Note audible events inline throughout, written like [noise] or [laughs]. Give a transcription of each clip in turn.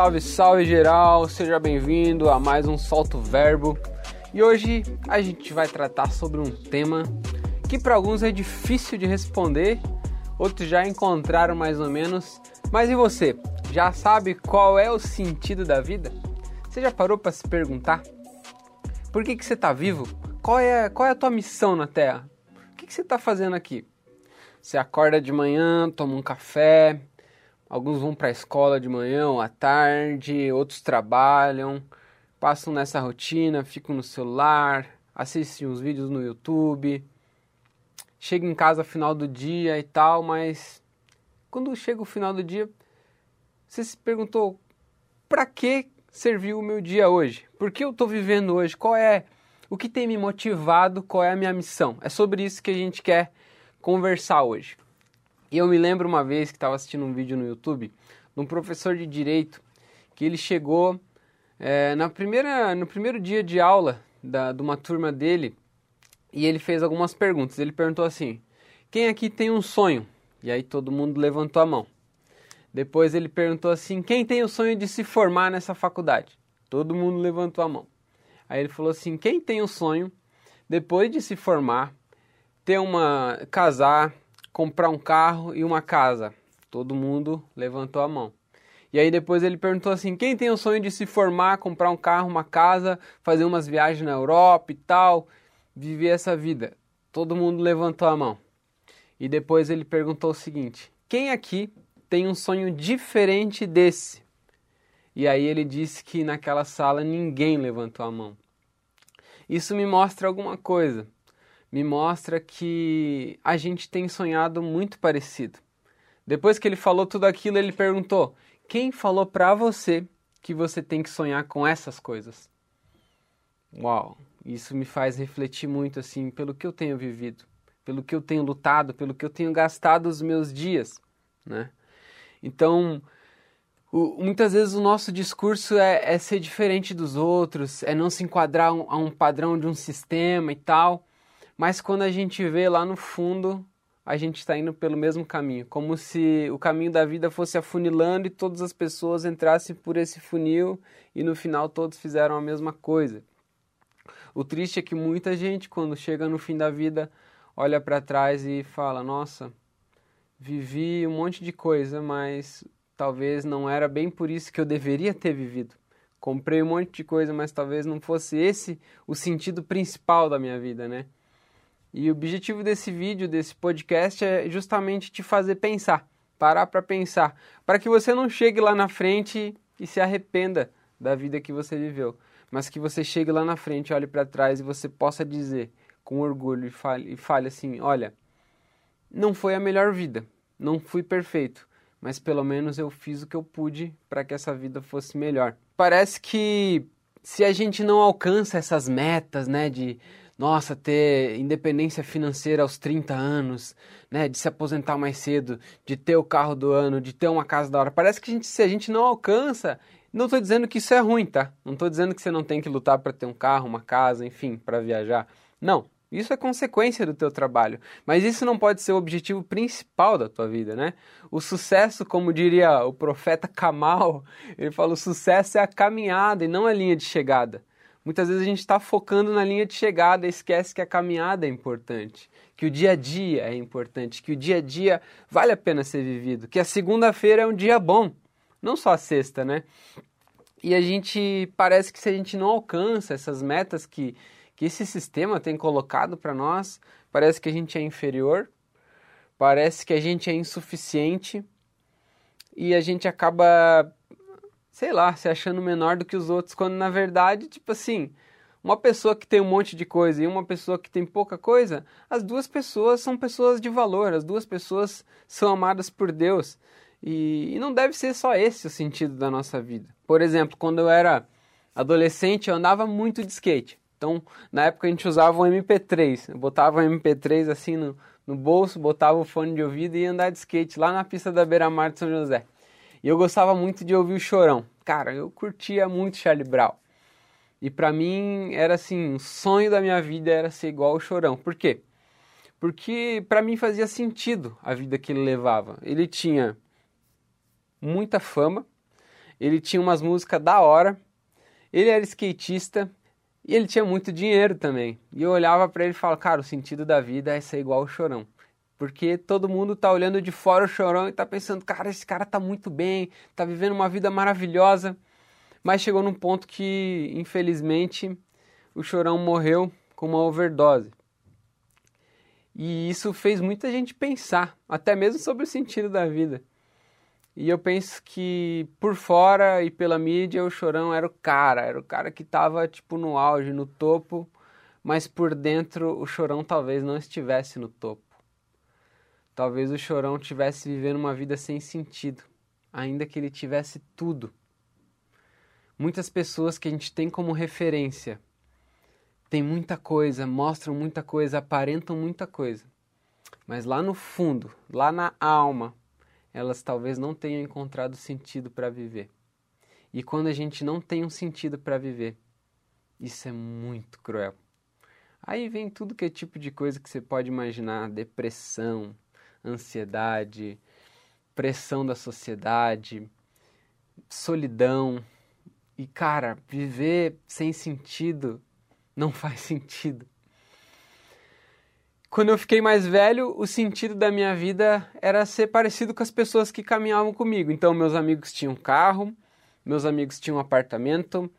Salve, salve geral, seja bem-vindo a mais um Solto Verbo. E hoje a gente vai tratar sobre um tema que para alguns é difícil de responder, outros já encontraram mais ou menos. Mas e você? Já sabe qual é o sentido da vida? Você já parou para se perguntar? Por que, que você está vivo? Qual é, qual é a tua missão na Terra? O que, que você está fazendo aqui? Você acorda de manhã, toma um café, Alguns vão para a escola de manhã à tarde, outros trabalham, passam nessa rotina, ficam no celular, assistem uns vídeos no YouTube, chegam em casa final do dia e tal, mas quando chega o final do dia, você se perguntou para que serviu o meu dia hoje? Por que eu estou vivendo hoje? Qual é o que tem me motivado? Qual é a minha missão? É sobre isso que a gente quer conversar hoje. E eu me lembro uma vez que estava assistindo um vídeo no YouTube de um professor de direito que ele chegou é, na primeira, no primeiro dia de aula da, de uma turma dele e ele fez algumas perguntas. Ele perguntou assim: Quem aqui tem um sonho? E aí todo mundo levantou a mão. Depois ele perguntou assim: Quem tem o sonho de se formar nessa faculdade? Todo mundo levantou a mão. Aí ele falou assim: Quem tem o sonho, depois de se formar, ter uma. casar, comprar um carro e uma casa. Todo mundo levantou a mão. E aí depois ele perguntou assim: quem tem o sonho de se formar, comprar um carro, uma casa, fazer umas viagens na Europa e tal, viver essa vida? Todo mundo levantou a mão. E depois ele perguntou o seguinte: quem aqui tem um sonho diferente desse? E aí ele disse que naquela sala ninguém levantou a mão. Isso me mostra alguma coisa me mostra que a gente tem sonhado muito parecido. Depois que ele falou tudo aquilo, ele perguntou: Quem falou para você que você tem que sonhar com essas coisas? Uau, isso me faz refletir muito assim pelo que eu tenho vivido, pelo que eu tenho lutado, pelo que eu tenho gastado os meus dias, né? Então, o, muitas vezes o nosso discurso é, é, ser diferente dos outros, é não se enquadrar a um padrão de um sistema e tal. Mas quando a gente vê lá no fundo, a gente está indo pelo mesmo caminho, como se o caminho da vida fosse afunilando e todas as pessoas entrassem por esse funil e no final todos fizeram a mesma coisa. O triste é que muita gente, quando chega no fim da vida, olha para trás e fala: Nossa, vivi um monte de coisa, mas talvez não era bem por isso que eu deveria ter vivido. Comprei um monte de coisa, mas talvez não fosse esse o sentido principal da minha vida, né? E o objetivo desse vídeo, desse podcast, é justamente te fazer pensar, parar para pensar, para que você não chegue lá na frente e se arrependa da vida que você viveu, mas que você chegue lá na frente, olhe para trás e você possa dizer com orgulho e fale, e fale assim: olha, não foi a melhor vida, não fui perfeito, mas pelo menos eu fiz o que eu pude para que essa vida fosse melhor. Parece que se a gente não alcança essas metas, né, de nossa, ter independência financeira aos 30 anos, né, de se aposentar mais cedo, de ter o carro do ano, de ter uma casa da hora. Parece que a gente, se a gente não alcança, não estou dizendo que isso é ruim, tá? Não estou dizendo que você não tem que lutar para ter um carro, uma casa, enfim, para viajar. Não, isso é consequência do teu trabalho, mas isso não pode ser o objetivo principal da tua vida, né? O sucesso, como diria o profeta Kamal, ele fala, o sucesso é a caminhada e não a linha de chegada. Muitas vezes a gente está focando na linha de chegada esquece que a caminhada é importante, que o dia a dia é importante, que o dia a dia vale a pena ser vivido, que a segunda-feira é um dia bom, não só a sexta, né? E a gente parece que se a gente não alcança essas metas que, que esse sistema tem colocado para nós, parece que a gente é inferior, parece que a gente é insuficiente e a gente acaba sei lá, se achando menor do que os outros, quando na verdade, tipo assim, uma pessoa que tem um monte de coisa e uma pessoa que tem pouca coisa, as duas pessoas são pessoas de valor, as duas pessoas são amadas por Deus. E, e não deve ser só esse o sentido da nossa vida. Por exemplo, quando eu era adolescente, eu andava muito de skate. Então, na época a gente usava o MP3. Eu botava o MP3 assim no, no bolso, botava o fone de ouvido e ia andar de skate lá na pista da Beira-Mar de São José. E eu gostava muito de ouvir o Chorão. Cara, eu curtia muito Charlie Brown. E para mim era assim, um sonho da minha vida era ser igual o Chorão. Por quê? Porque para mim fazia sentido a vida que ele levava. Ele tinha muita fama, Ele tinha umas músicas da hora, ele era skatista e ele tinha muito dinheiro também. E eu olhava para ele e falava, cara, o sentido da vida é ser igual o Chorão. Porque todo mundo tá olhando de fora o Chorão e tá pensando, cara, esse cara tá muito bem, tá vivendo uma vida maravilhosa. Mas chegou num ponto que, infelizmente, o Chorão morreu com uma overdose. E isso fez muita gente pensar, até mesmo sobre o sentido da vida. E eu penso que por fora e pela mídia o Chorão era o cara, era o cara que estava tipo no auge, no topo, mas por dentro o Chorão talvez não estivesse no topo. Talvez o Chorão tivesse vivendo uma vida sem sentido, ainda que ele tivesse tudo. Muitas pessoas que a gente tem como referência têm muita coisa, mostram muita coisa, aparentam muita coisa. Mas lá no fundo, lá na alma, elas talvez não tenham encontrado sentido para viver. E quando a gente não tem um sentido para viver, isso é muito cruel. Aí vem tudo que é tipo de coisa que você pode imaginar: depressão, ansiedade, pressão da sociedade, solidão. E cara, viver sem sentido não [laughs] faz sentido. Quando eu fiquei mais velho, o sentido da minha vida era ser parecido com as pessoas que caminhavam comigo. Então, meus amigos tinham carro, meus amigos tinham apartamento,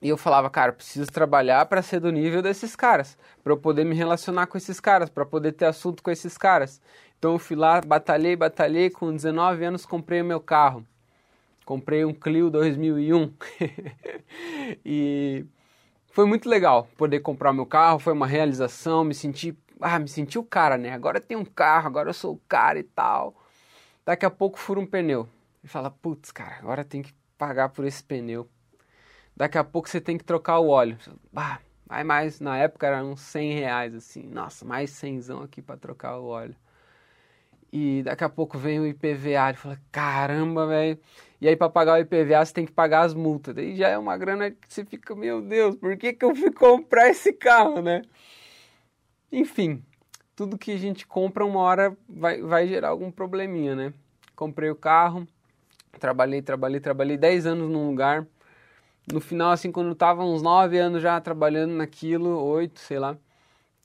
e eu falava, cara, preciso trabalhar para ser do nível desses caras, para eu poder me relacionar com esses caras, para poder ter assunto com esses caras. Então eu fui lá, batalhei, batalhei, com 19 anos comprei o meu carro. Comprei um Clio 2001. [laughs] e foi muito legal poder comprar meu carro, foi uma realização, me senti ah, me senti o cara, né? Agora tem um carro, agora eu sou o cara e tal. Daqui a pouco fura um pneu. E fala, putz, cara, agora tem que pagar por esse pneu. Daqui a pouco você tem que trocar o óleo. Ah, vai mais, na época era uns 100 reais, assim. Nossa, mais 100 aqui para trocar o óleo. E daqui a pouco vem o IPVA. Ele fala, caramba, velho. E aí, para pagar o IPVA, você tem que pagar as multas. Daí já é uma grana que você fica, meu Deus, por que, que eu fui [laughs] comprar esse carro, né? Enfim, tudo que a gente compra uma hora vai, vai gerar algum probleminha, né? Comprei o carro, trabalhei, trabalhei, trabalhei 10 anos num lugar. No final, assim, quando eu tava uns 9 anos já trabalhando naquilo, 8, sei lá,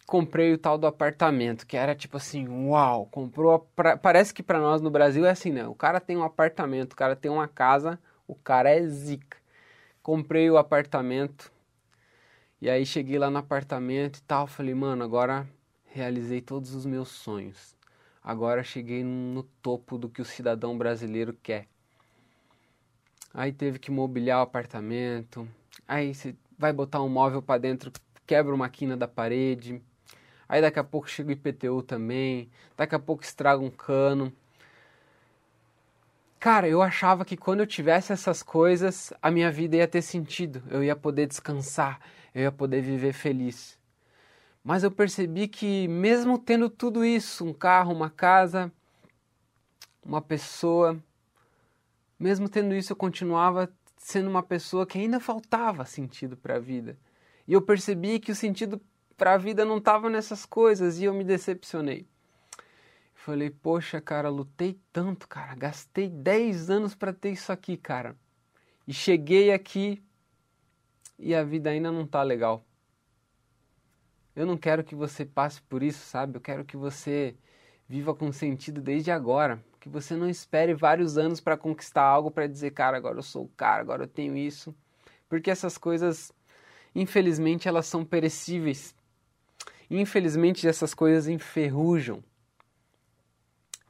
comprei o tal do apartamento, que era tipo assim, uau, comprou, pra, parece que para nós no Brasil é assim, né? O cara tem um apartamento, o cara tem uma casa, o cara é zica. Comprei o apartamento, e aí cheguei lá no apartamento e tal, falei, mano, agora realizei todos os meus sonhos. Agora cheguei no topo do que o cidadão brasileiro quer. Aí teve que mobiliar o apartamento. Aí você vai botar um móvel para dentro, quebra uma quina da parede. Aí daqui a pouco chega o IPTU também. Daqui a pouco estraga um cano. Cara, eu achava que quando eu tivesse essas coisas, a minha vida ia ter sentido. Eu ia poder descansar, eu ia poder viver feliz. Mas eu percebi que, mesmo tendo tudo isso um carro, uma casa, uma pessoa mesmo tendo isso, eu continuava sendo uma pessoa que ainda faltava sentido para a vida. E eu percebi que o sentido para a vida não estava nessas coisas e eu me decepcionei. Falei, poxa, cara, lutei tanto, cara, gastei 10 anos para ter isso aqui, cara. E cheguei aqui e a vida ainda não tá legal. Eu não quero que você passe por isso, sabe? Eu quero que você viva com sentido desde agora. Que você não espere vários anos para conquistar algo para dizer, cara, agora eu sou o cara, agora eu tenho isso. Porque essas coisas, infelizmente, elas são perecíveis. Infelizmente, essas coisas enferrujam.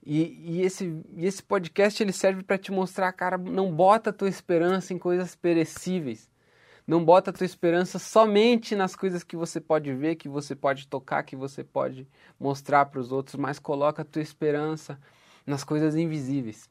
E, e, esse, e esse podcast ele serve para te mostrar, cara, não bota a tua esperança em coisas perecíveis. Não bota a tua esperança somente nas coisas que você pode ver, que você pode tocar, que você pode mostrar para os outros, mas coloca a tua esperança nas coisas invisíveis.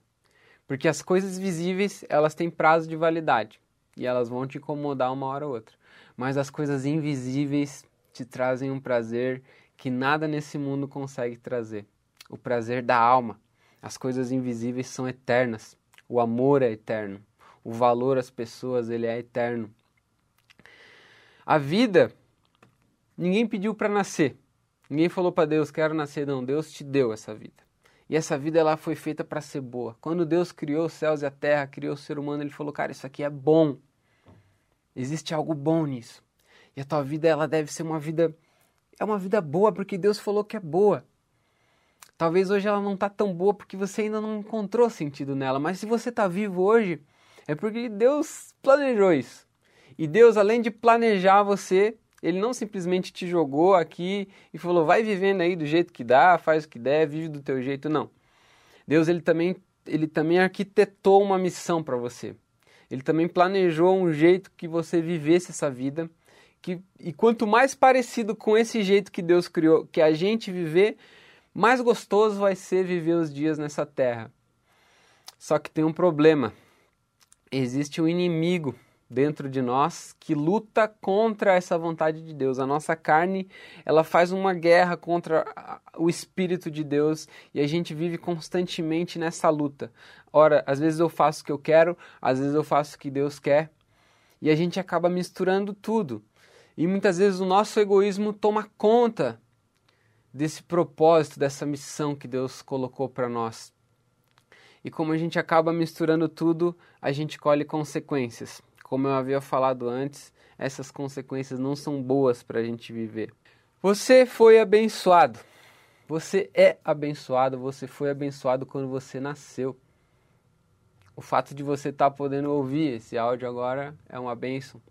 Porque as coisas visíveis, elas têm prazo de validade e elas vão te incomodar uma hora ou outra. Mas as coisas invisíveis te trazem um prazer que nada nesse mundo consegue trazer. O prazer da alma. As coisas invisíveis são eternas. O amor é eterno. O valor às pessoas, ele é eterno. A vida, ninguém pediu para nascer. Ninguém falou para Deus, quero nascer, não. Deus te deu essa vida. E essa vida ela foi feita para ser boa. Quando Deus criou os céus e a terra, criou o ser humano, ele falou: "Cara, isso aqui é bom. Existe algo bom nisso. E a tua vida ela deve ser uma vida é uma vida boa porque Deus falou que é boa. Talvez hoje ela não está tão boa porque você ainda não encontrou sentido nela, mas se você está vivo hoje, é porque Deus planejou isso. E Deus, além de planejar você, ele não simplesmente te jogou aqui e falou, vai vivendo aí do jeito que dá, faz o que der, vive do teu jeito. Não. Deus, ele também, ele também arquitetou uma missão para você. Ele também planejou um jeito que você vivesse essa vida. Que, e quanto mais parecido com esse jeito que Deus criou, que a gente viver, mais gostoso vai ser viver os dias nessa terra. Só que tem um problema. Existe um inimigo dentro de nós que luta contra essa vontade de Deus. A nossa carne, ela faz uma guerra contra o espírito de Deus e a gente vive constantemente nessa luta. Ora, às vezes eu faço o que eu quero, às vezes eu faço o que Deus quer, e a gente acaba misturando tudo. E muitas vezes o nosso egoísmo toma conta desse propósito, dessa missão que Deus colocou para nós. E como a gente acaba misturando tudo, a gente colhe consequências. Como eu havia falado antes, essas consequências não são boas para a gente viver. Você foi abençoado. Você é abençoado. Você foi abençoado quando você nasceu. O fato de você estar tá podendo ouvir esse áudio agora é uma bênção.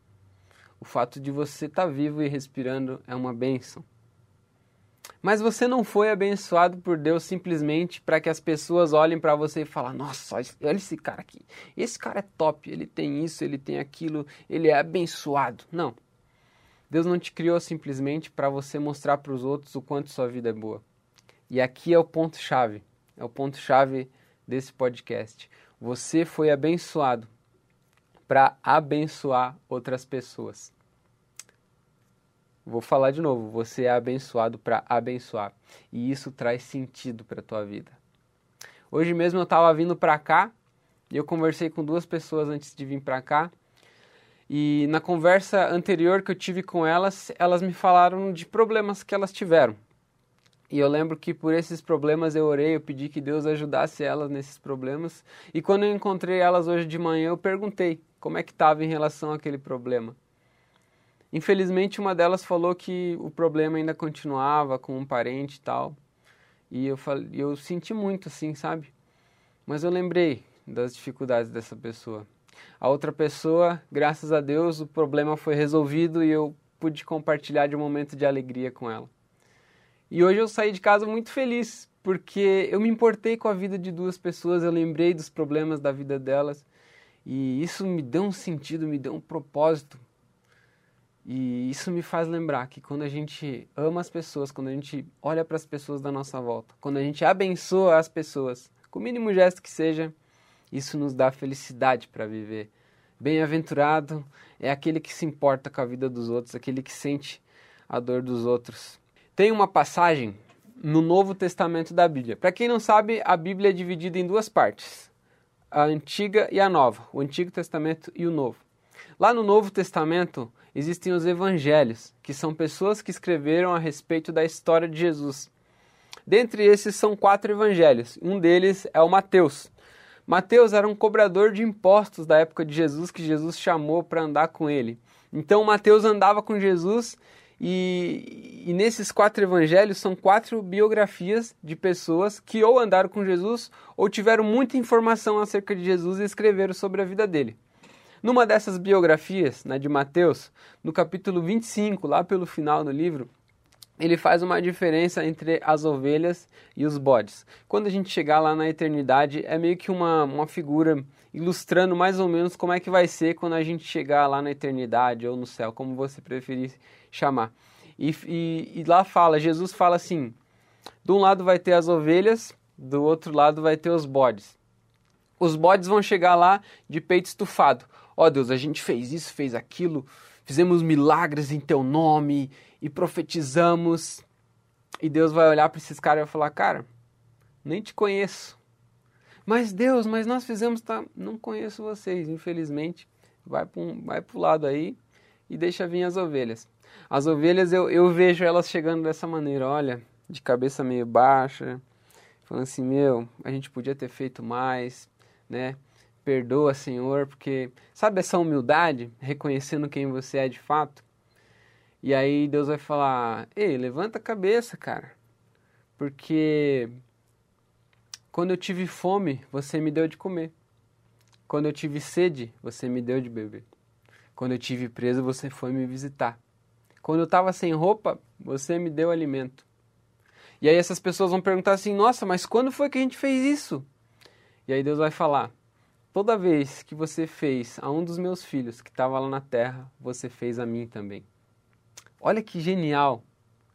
O fato de você estar tá vivo e respirando é uma bênção. Mas você não foi abençoado por Deus simplesmente para que as pessoas olhem para você e falem: Nossa, olha esse cara aqui. Esse cara é top, ele tem isso, ele tem aquilo, ele é abençoado. Não. Deus não te criou simplesmente para você mostrar para os outros o quanto sua vida é boa. E aqui é o ponto-chave. É o ponto-chave desse podcast. Você foi abençoado para abençoar outras pessoas. Vou falar de novo, você é abençoado para abençoar. E isso traz sentido para a tua vida. Hoje mesmo eu estava vindo para cá e eu conversei com duas pessoas antes de vir para cá. E na conversa anterior que eu tive com elas, elas me falaram de problemas que elas tiveram. E eu lembro que por esses problemas eu orei, eu pedi que Deus ajudasse elas nesses problemas. E quando eu encontrei elas hoje de manhã, eu perguntei como é que estava em relação àquele problema. Infelizmente, uma delas falou que o problema ainda continuava com um parente e tal. E eu, falei, eu senti muito, assim, sabe? Mas eu lembrei das dificuldades dessa pessoa. A outra pessoa, graças a Deus, o problema foi resolvido e eu pude compartilhar de um momento de alegria com ela. E hoje eu saí de casa muito feliz, porque eu me importei com a vida de duas pessoas, eu lembrei dos problemas da vida delas, e isso me deu um sentido, me deu um propósito e isso me faz lembrar que quando a gente ama as pessoas, quando a gente olha para as pessoas da nossa volta, quando a gente abençoa as pessoas, com o mínimo gesto que seja, isso nos dá felicidade para viver. Bem-aventurado é aquele que se importa com a vida dos outros, aquele que sente a dor dos outros. Tem uma passagem no Novo Testamento da Bíblia. Para quem não sabe, a Bíblia é dividida em duas partes: a Antiga e a Nova, o Antigo Testamento e o Novo. Lá no Novo Testamento, existem os evangelhos, que são pessoas que escreveram a respeito da história de Jesus. Dentre esses são quatro evangelhos. Um deles é o Mateus. Mateus era um cobrador de impostos da época de Jesus que Jesus chamou para andar com ele. Então Mateus andava com Jesus e, e, nesses quatro evangelhos são quatro biografias de pessoas que ou andaram com Jesus ou tiveram muita informação acerca de Jesus e escreveram sobre a vida dele. Numa dessas biografias, né, de Mateus, no capítulo 25, lá pelo final do livro, ele faz uma diferença entre as ovelhas e os bodes. Quando a gente chegar lá na eternidade, é meio que uma, uma figura ilustrando mais ou menos como é que vai ser quando a gente chegar lá na eternidade ou no céu, como você preferir chamar. E, e, e lá fala, Jesus fala assim: de um lado vai ter as ovelhas, do outro lado vai ter os bodes. Os bodes vão chegar lá de peito estufado ó oh, Deus, a gente fez isso, fez aquilo, fizemos milagres em teu nome e profetizamos. E Deus vai olhar para esses caras e vai falar: Cara, nem te conheço. Mas Deus, mas nós fizemos, tá? Não conheço vocês, infelizmente. Vai para um, vai o lado aí e deixa vir as ovelhas. As ovelhas eu, eu vejo elas chegando dessa maneira, olha, de cabeça meio baixa, falando assim: meu, a gente podia ter feito mais, né? Perdoa, Senhor, porque sabe essa humildade, reconhecendo quem você é de fato? E aí Deus vai falar: ei, levanta a cabeça, cara, porque quando eu tive fome, você me deu de comer. Quando eu tive sede, você me deu de beber. Quando eu tive preso, você foi me visitar. Quando eu estava sem roupa, você me deu alimento. E aí essas pessoas vão perguntar assim: "Nossa, mas quando foi que a gente fez isso?" E aí Deus vai falar: "Toda vez que você fez a um dos meus filhos que estava lá na terra, você fez a mim também." Olha que genial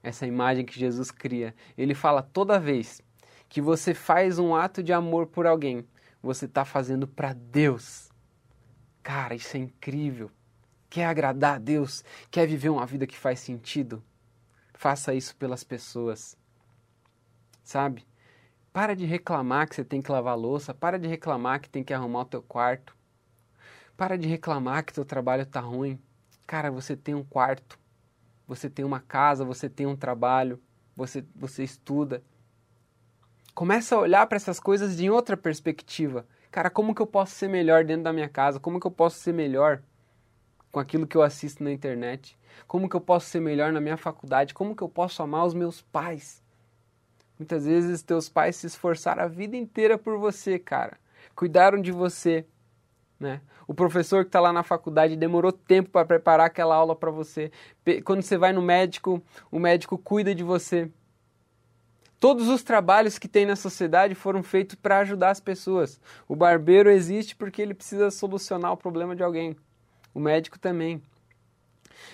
essa imagem que Jesus cria. Ele fala toda vez que você faz um ato de amor por alguém, você está fazendo para Deus. Cara, isso é incrível. Quer agradar a Deus? Quer viver uma vida que faz sentido? Faça isso pelas pessoas. Sabe? Para de reclamar que você tem que lavar louça, para de reclamar que tem que arrumar o teu quarto. Para de reclamar que teu trabalho está ruim. Cara, você tem um quarto, você tem uma casa, você tem um trabalho, você, você estuda, Começa a olhar para essas coisas de outra perspectiva. Cara, como que eu posso ser melhor dentro da minha casa? Como que eu posso ser melhor com aquilo que eu assisto na internet? Como que eu posso ser melhor na minha faculdade? Como que eu posso amar os meus pais? Muitas vezes teus pais se esforçaram a vida inteira por você, cara. Cuidaram de você, né? O professor que está lá na faculdade demorou tempo para preparar aquela aula para você. Quando você vai no médico, o médico cuida de você. Todos os trabalhos que tem na sociedade foram feitos para ajudar as pessoas. O barbeiro existe porque ele precisa solucionar o problema de alguém. O médico também.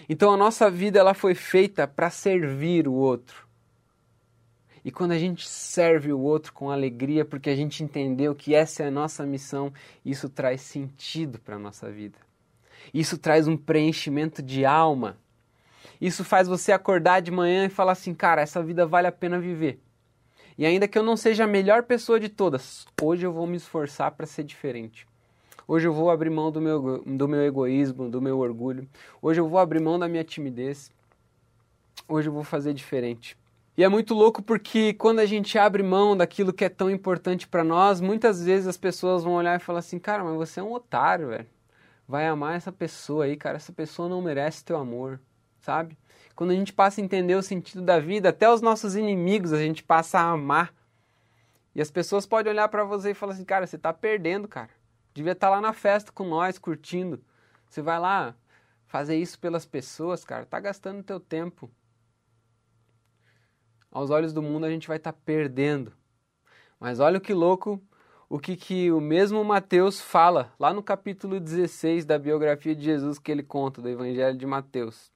Então a nossa vida ela foi feita para servir o outro. E quando a gente serve o outro com alegria, porque a gente entendeu que essa é a nossa missão, isso traz sentido para a nossa vida. Isso traz um preenchimento de alma. Isso faz você acordar de manhã e falar assim: cara, essa vida vale a pena viver. E ainda que eu não seja a melhor pessoa de todas, hoje eu vou me esforçar para ser diferente. Hoje eu vou abrir mão do meu, do meu egoísmo, do meu orgulho. Hoje eu vou abrir mão da minha timidez. Hoje eu vou fazer diferente. E é muito louco porque quando a gente abre mão daquilo que é tão importante para nós, muitas vezes as pessoas vão olhar e falar assim: "Cara, mas você é um otário, velho. Vai amar essa pessoa aí, cara, essa pessoa não merece teu amor", sabe? Quando a gente passa a entender o sentido da vida, até os nossos inimigos a gente passa a amar. E as pessoas podem olhar para você e falar assim: cara, você está perdendo, cara. Devia estar tá lá na festa com nós, curtindo. Você vai lá fazer isso pelas pessoas, cara, tá gastando teu tempo. Aos olhos do mundo a gente vai estar tá perdendo. Mas olha que louco o que, que o mesmo Mateus fala lá no capítulo 16 da biografia de Jesus que ele conta, do Evangelho de Mateus.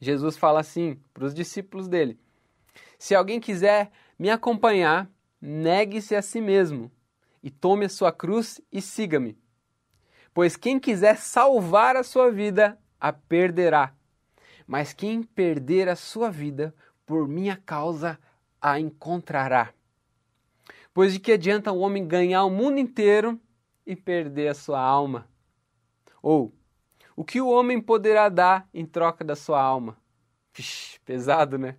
Jesus fala assim para os discípulos dele: Se alguém quiser me acompanhar, negue-se a si mesmo e tome a sua cruz e siga-me. Pois quem quiser salvar a sua vida, a perderá. Mas quem perder a sua vida por minha causa, a encontrará. Pois de que adianta o homem ganhar o mundo inteiro e perder a sua alma? Ou o que o homem poderá dar em troca da sua alma? Pish, pesado, né?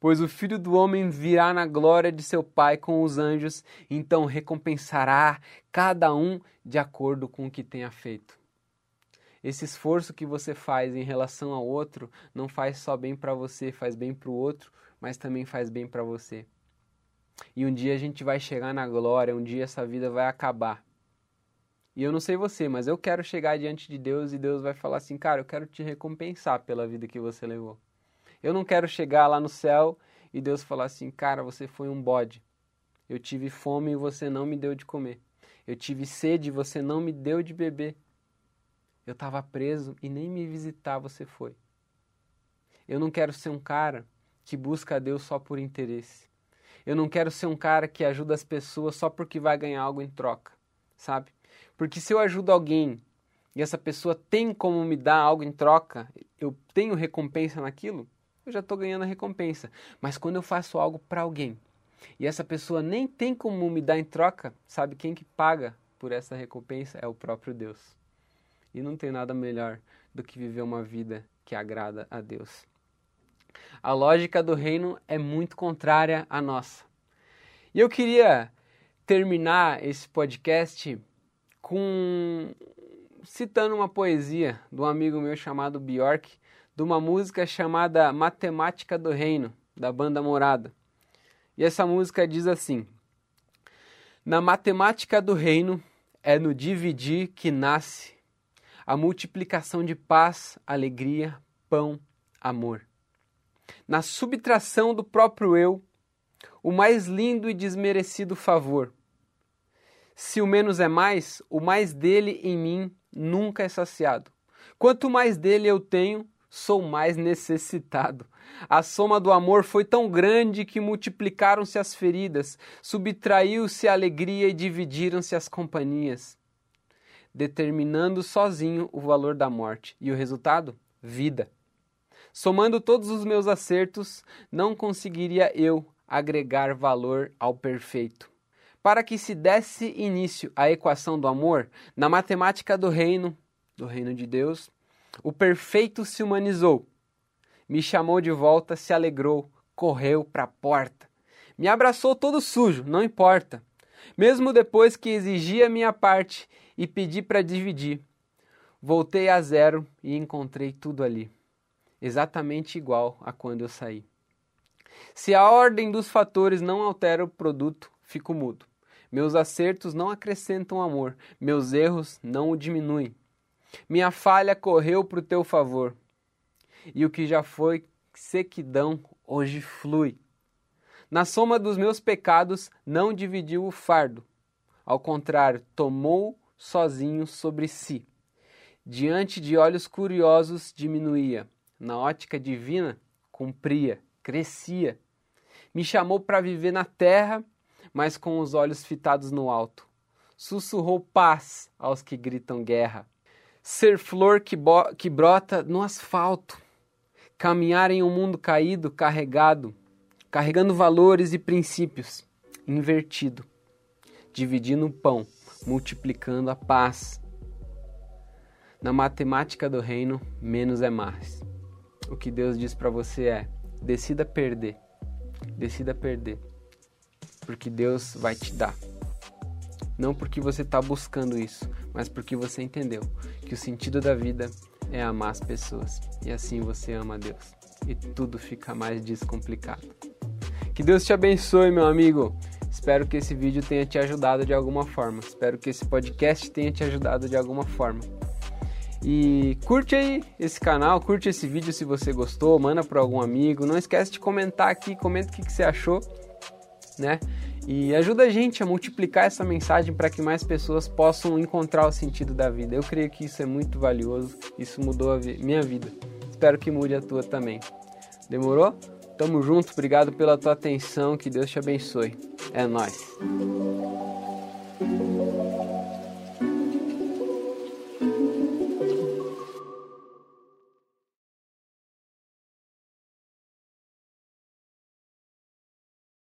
Pois o filho do homem virá na glória de seu Pai com os anjos, então recompensará cada um de acordo com o que tenha feito. Esse esforço que você faz em relação ao outro não faz só bem para você, faz bem para o outro, mas também faz bem para você. E um dia a gente vai chegar na glória, um dia essa vida vai acabar. E eu não sei você, mas eu quero chegar diante de Deus e Deus vai falar assim: cara, eu quero te recompensar pela vida que você levou. Eu não quero chegar lá no céu e Deus falar assim: cara, você foi um bode. Eu tive fome e você não me deu de comer. Eu tive sede e você não me deu de beber. Eu estava preso e nem me visitar você foi. Eu não quero ser um cara que busca a Deus só por interesse. Eu não quero ser um cara que ajuda as pessoas só porque vai ganhar algo em troca, sabe? Porque se eu ajudo alguém e essa pessoa tem como me dar algo em troca, eu tenho recompensa naquilo, eu já estou ganhando a recompensa. Mas quando eu faço algo para alguém e essa pessoa nem tem como me dar em troca, sabe quem que paga por essa recompensa? É o próprio Deus. E não tem nada melhor do que viver uma vida que agrada a Deus. A lógica do reino é muito contrária à nossa. E eu queria terminar esse podcast com citando uma poesia de um amigo meu chamado Bjork, de uma música chamada Matemática do Reino, da banda Morada. E essa música diz assim: Na matemática do reino é no dividir que nasce a multiplicação de paz, alegria, pão, amor. Na subtração do próprio eu, o mais lindo e desmerecido favor. Se o menos é mais, o mais dele em mim nunca é saciado. Quanto mais dele eu tenho, sou mais necessitado. A soma do amor foi tão grande que multiplicaram-se as feridas, subtraiu-se a alegria e dividiram-se as companhias, determinando sozinho o valor da morte. E o resultado? Vida. Somando todos os meus acertos, não conseguiria eu agregar valor ao perfeito. Para que se desse início à equação do amor, na matemática do reino, do reino de Deus, o perfeito se humanizou, me chamou de volta, se alegrou, correu para a porta. Me abraçou todo sujo, não importa. Mesmo depois que exigia minha parte e pedi para dividir, voltei a zero e encontrei tudo ali, exatamente igual a quando eu saí. Se a ordem dos fatores não altera o produto, fico mudo. Meus acertos não acrescentam amor, meus erros não o diminuem. Minha falha correu para o teu favor, e o que já foi sequidão hoje flui. Na soma dos meus pecados não dividiu o fardo, ao contrário, tomou sozinho sobre si. Diante de olhos curiosos diminuía, na ótica divina cumpria, crescia. Me chamou para viver na terra, mas com os olhos fitados no alto. Sussurrou paz aos que gritam guerra ser flor que, que brota no asfalto, caminhar em um mundo caído, carregado, carregando valores e princípios, invertido, dividindo o pão, multiplicando a paz. Na matemática do reino, menos é mais. O que Deus diz para você é: decida perder, decida perder, porque Deus vai te dar. Não porque você está buscando isso, mas porque você entendeu que o sentido da vida é amar as pessoas. E assim você ama Deus. E tudo fica mais descomplicado. Que Deus te abençoe, meu amigo. Espero que esse vídeo tenha te ajudado de alguma forma. Espero que esse podcast tenha te ajudado de alguma forma. E curte aí esse canal, curte esse vídeo se você gostou, manda para algum amigo. Não esquece de comentar aqui, comenta o que, que você achou, né? E ajuda a gente a multiplicar essa mensagem para que mais pessoas possam encontrar o sentido da vida. Eu creio que isso é muito valioso, isso mudou a vi minha vida. Espero que mude a tua também. Demorou? Tamo junto, obrigado pela tua atenção, que Deus te abençoe. É nós.